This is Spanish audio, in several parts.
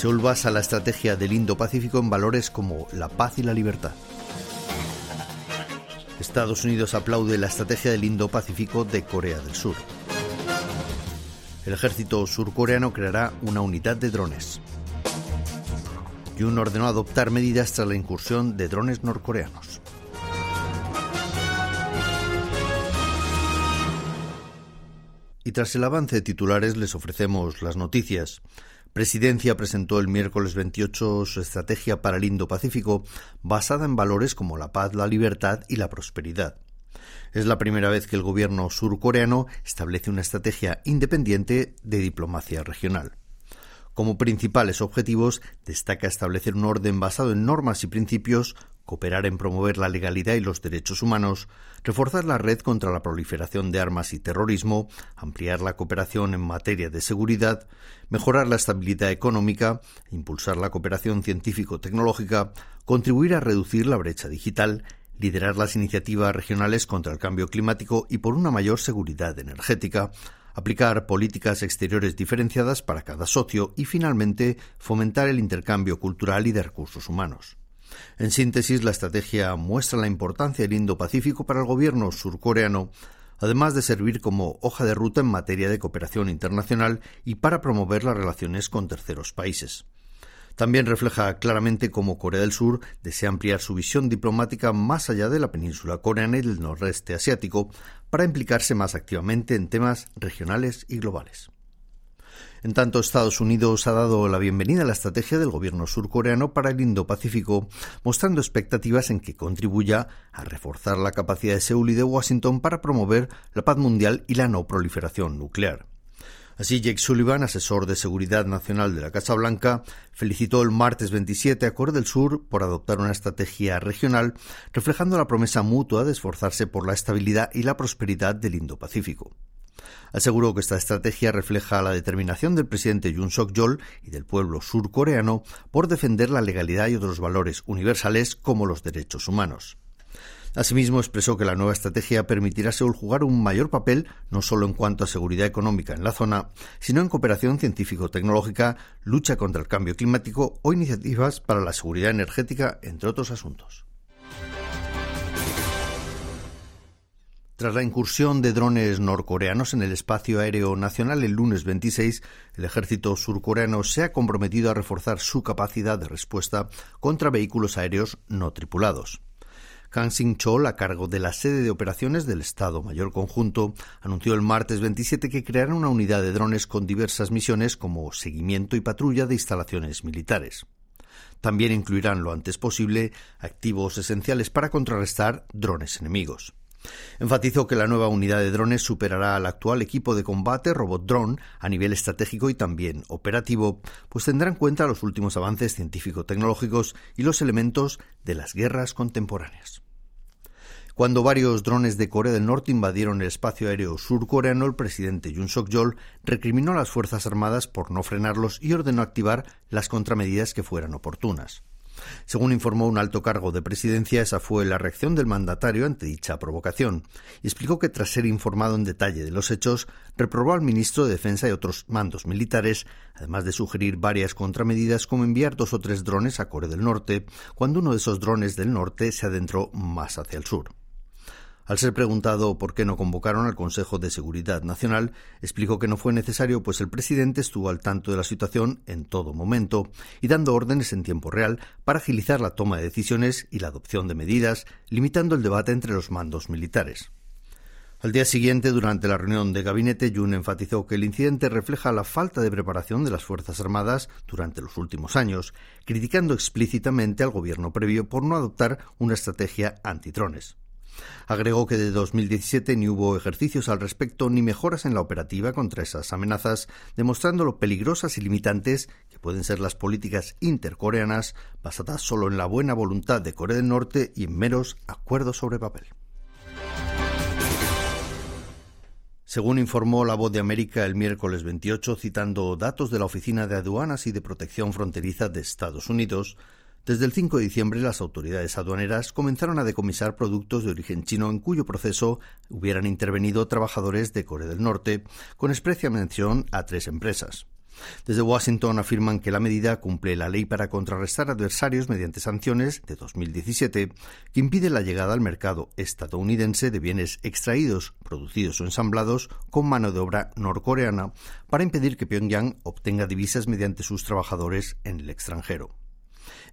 Seúl basa la estrategia del Indo-Pacífico en valores como la paz y la libertad. Estados Unidos aplaude la estrategia del Indo-Pacífico de Corea del Sur. El ejército surcoreano creará una unidad de drones. Yun ordenó adoptar medidas tras la incursión de drones norcoreanos. Y tras el avance de titulares les ofrecemos las noticias. Presidencia presentó el miércoles 28 su estrategia para el Indo-Pacífico basada en valores como la paz, la libertad y la prosperidad. Es la primera vez que el gobierno surcoreano establece una estrategia independiente de diplomacia regional. Como principales objetivos destaca establecer un orden basado en normas y principios cooperar en promover la legalidad y los derechos humanos, reforzar la red contra la proliferación de armas y terrorismo, ampliar la cooperación en materia de seguridad, mejorar la estabilidad económica, impulsar la cooperación científico-tecnológica, contribuir a reducir la brecha digital, liderar las iniciativas regionales contra el cambio climático y por una mayor seguridad energética, aplicar políticas exteriores diferenciadas para cada socio y, finalmente, fomentar el intercambio cultural y de recursos humanos. En síntesis, la estrategia muestra la importancia del Indo-Pacífico para el gobierno surcoreano, además de servir como hoja de ruta en materia de cooperación internacional y para promover las relaciones con terceros países. También refleja claramente cómo Corea del Sur desea ampliar su visión diplomática más allá de la península coreana y del noroeste asiático para implicarse más activamente en temas regionales y globales. En tanto, Estados Unidos ha dado la bienvenida a la estrategia del gobierno surcoreano para el Indo-Pacífico, mostrando expectativas en que contribuya a reforzar la capacidad de Seúl y de Washington para promover la paz mundial y la no proliferación nuclear. Así, Jake Sullivan, asesor de seguridad nacional de la Casa Blanca, felicitó el martes 27 a Corea del Sur por adoptar una estrategia regional, reflejando la promesa mutua de esforzarse por la estabilidad y la prosperidad del Indo-Pacífico. Aseguró que esta estrategia refleja la determinación del presidente Yoon Suk-yeol y del pueblo surcoreano por defender la legalidad y otros valores universales como los derechos humanos. Asimismo, expresó que la nueva estrategia permitirá Seúl jugar un mayor papel no solo en cuanto a seguridad económica en la zona, sino en cooperación científico-tecnológica, lucha contra el cambio climático o iniciativas para la seguridad energética, entre otros asuntos. Tras la incursión de drones norcoreanos en el espacio aéreo nacional el lunes 26, el ejército surcoreano se ha comprometido a reforzar su capacidad de respuesta contra vehículos aéreos no tripulados. Kang Sing-chol, a cargo de la sede de operaciones del Estado Mayor Conjunto, anunció el martes 27 que creará una unidad de drones con diversas misiones como seguimiento y patrulla de instalaciones militares. También incluirán lo antes posible activos esenciales para contrarrestar drones enemigos. Enfatizó que la nueva unidad de drones superará al actual equipo de combate Robot Drone a nivel estratégico y también operativo, pues tendrá en cuenta los últimos avances científico-tecnológicos y los elementos de las guerras contemporáneas. Cuando varios drones de Corea del Norte invadieron el espacio aéreo surcoreano, el presidente Yoon Suk-yeol recriminó a las Fuerzas Armadas por no frenarlos y ordenó activar las contramedidas que fueran oportunas. Según informó un alto cargo de presidencia, esa fue la reacción del mandatario ante dicha provocación, explicó que tras ser informado en detalle de los hechos, reprobó al ministro de Defensa y otros mandos militares, además de sugerir varias contramedidas como enviar dos o tres drones a Corea del Norte, cuando uno de esos drones del norte se adentró más hacia el sur. Al ser preguntado por qué no convocaron al Consejo de Seguridad Nacional, explicó que no fue necesario, pues el presidente estuvo al tanto de la situación en todo momento y dando órdenes en tiempo real para agilizar la toma de decisiones y la adopción de medidas, limitando el debate entre los mandos militares. Al día siguiente, durante la reunión de gabinete, Jun enfatizó que el incidente refleja la falta de preparación de las Fuerzas Armadas durante los últimos años, criticando explícitamente al gobierno previo por no adoptar una estrategia antitrones. Agregó que de 2017 ni hubo ejercicios al respecto ni mejoras en la operativa contra esas amenazas, demostrando lo peligrosas y limitantes que pueden ser las políticas intercoreanas basadas solo en la buena voluntad de Corea del Norte y en meros acuerdos sobre papel. Según informó La Voz de América el miércoles 28, citando datos de la Oficina de Aduanas y de Protección Fronteriza de Estados Unidos, desde el 5 de diciembre las autoridades aduaneras comenzaron a decomisar productos de origen chino en cuyo proceso hubieran intervenido trabajadores de Corea del Norte, con especial mención a tres empresas. Desde Washington afirman que la medida cumple la ley para contrarrestar adversarios mediante sanciones de 2017 que impide la llegada al mercado estadounidense de bienes extraídos, producidos o ensamblados con mano de obra norcoreana para impedir que Pyongyang obtenga divisas mediante sus trabajadores en el extranjero.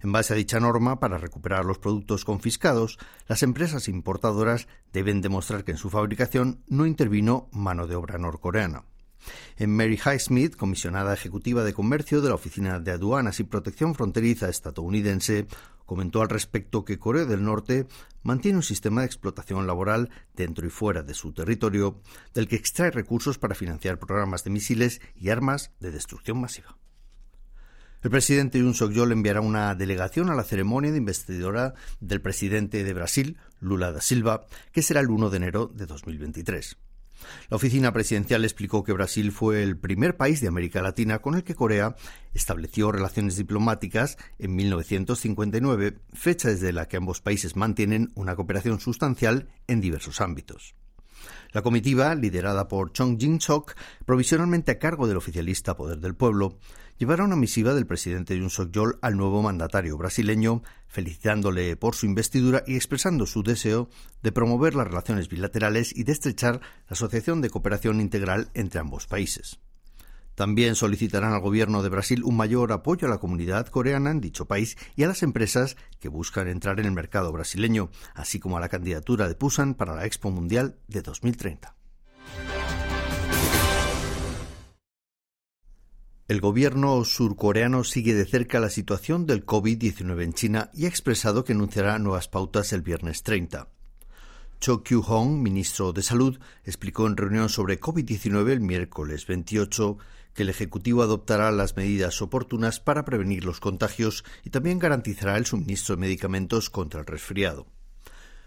En base a dicha norma, para recuperar los productos confiscados, las empresas importadoras deben demostrar que en su fabricación no intervino mano de obra norcoreana. En Mary Highsmith, comisionada ejecutiva de comercio de la Oficina de Aduanas y Protección Fronteriza estadounidense, comentó al respecto que Corea del Norte mantiene un sistema de explotación laboral dentro y fuera de su territorio, del que extrae recursos para financiar programas de misiles y armas de destrucción masiva. El presidente Yun Suk-yeol enviará una delegación a la ceremonia de investidura del presidente de Brasil, Lula da Silva, que será el 1 de enero de 2023. La oficina presidencial explicó que Brasil fue el primer país de América Latina con el que Corea estableció relaciones diplomáticas en 1959, fecha desde la que ambos países mantienen una cooperación sustancial en diversos ámbitos. La comitiva, liderada por Chong Jin-sok, provisionalmente a cargo del oficialista Poder del Pueblo, llevará una misiva del presidente Yun Suk-yeol al nuevo mandatario brasileño, felicitándole por su investidura y expresando su deseo de promover las relaciones bilaterales y de estrechar la asociación de cooperación integral entre ambos países. También solicitarán al gobierno de Brasil un mayor apoyo a la comunidad coreana en dicho país y a las empresas que buscan entrar en el mercado brasileño, así como a la candidatura de Pusan para la Expo Mundial de 2030. El gobierno surcoreano sigue de cerca la situación del COVID-19 en China y ha expresado que anunciará nuevas pautas el viernes 30. Cho Kyu-hong, ministro de Salud, explicó en reunión sobre COVID-19 el miércoles 28 que el Ejecutivo adoptará las medidas oportunas para prevenir los contagios y también garantizará el suministro de medicamentos contra el resfriado.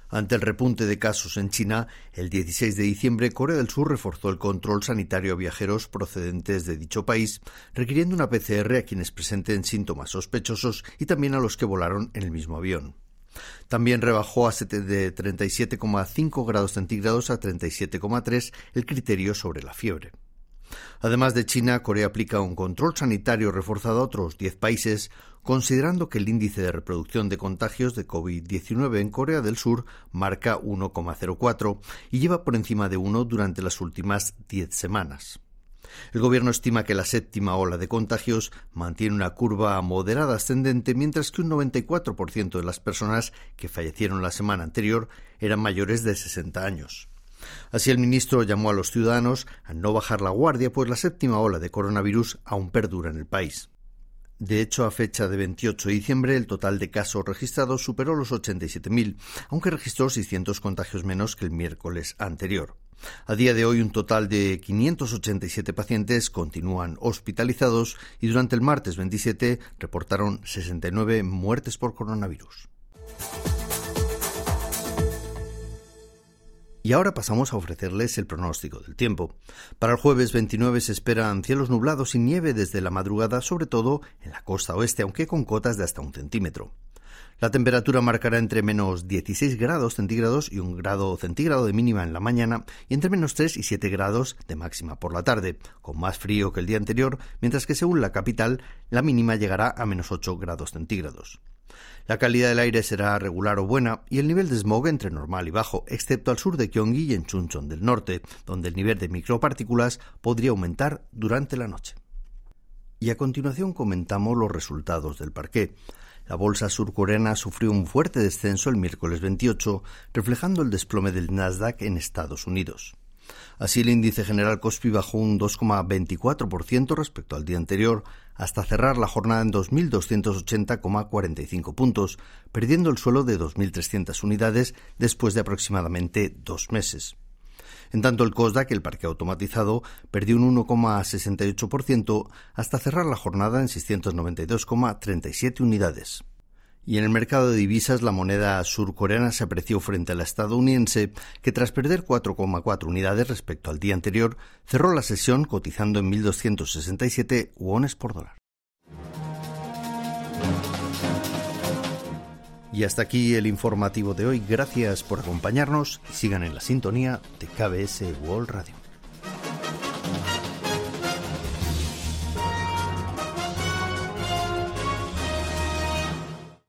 Ante el repunte de casos en China, el 16 de diciembre Corea del Sur reforzó el control sanitario a viajeros procedentes de dicho país, requiriendo una PCR a quienes presenten síntomas sospechosos y también a los que volaron en el mismo avión. También rebajó a de 37,5 grados centígrados a 37,3 el criterio sobre la fiebre. Además de China, Corea aplica un control sanitario reforzado a otros 10 países, considerando que el índice de reproducción de contagios de COVID-19 en Corea del Sur marca 1,04 y lleva por encima de 1 durante las últimas 10 semanas. El gobierno estima que la séptima ola de contagios mantiene una curva moderada ascendente, mientras que un 94% de las personas que fallecieron la semana anterior eran mayores de 60 años. Así el ministro llamó a los ciudadanos a no bajar la guardia, pues la séptima ola de coronavirus aún perdura en el país. De hecho, a fecha de 28 de diciembre, el total de casos registrados superó los 87.000, aunque registró 600 contagios menos que el miércoles anterior. A día de hoy, un total de 587 pacientes continúan hospitalizados y durante el martes 27 reportaron 69 muertes por coronavirus. Y ahora pasamos a ofrecerles el pronóstico del tiempo. Para el jueves 29 se esperan cielos nublados y nieve desde la madrugada, sobre todo en la costa oeste, aunque con cotas de hasta un centímetro. La temperatura marcará entre menos 16 grados centígrados y un grado centígrado de mínima en la mañana y entre menos 3 y 7 grados de máxima por la tarde, con más frío que el día anterior, mientras que según la capital la mínima llegará a menos 8 grados centígrados. La calidad del aire será regular o buena y el nivel de smog entre normal y bajo, excepto al sur de Gyeonggi y en Chuncheon del norte, donde el nivel de micropartículas podría aumentar durante la noche. Y a continuación comentamos los resultados del parqué. La bolsa surcoreana sufrió un fuerte descenso el miércoles 28, reflejando el desplome del Nasdaq en Estados Unidos. Así, el índice general Cospi bajó un 2,24% respecto al día anterior, hasta cerrar la jornada en 2.280,45 puntos, perdiendo el suelo de 2.300 unidades después de aproximadamente dos meses. En tanto, el COSDAC, el parque automatizado, perdió un 1,68% hasta cerrar la jornada en 692,37 unidades. Y en el mercado de divisas la moneda surcoreana se apreció frente a la estadounidense, que tras perder 4,4 unidades respecto al día anterior, cerró la sesión cotizando en 1.267 wones por dólar. Y hasta aquí el informativo de hoy. Gracias por acompañarnos. Sigan en la sintonía de KBS World Radio.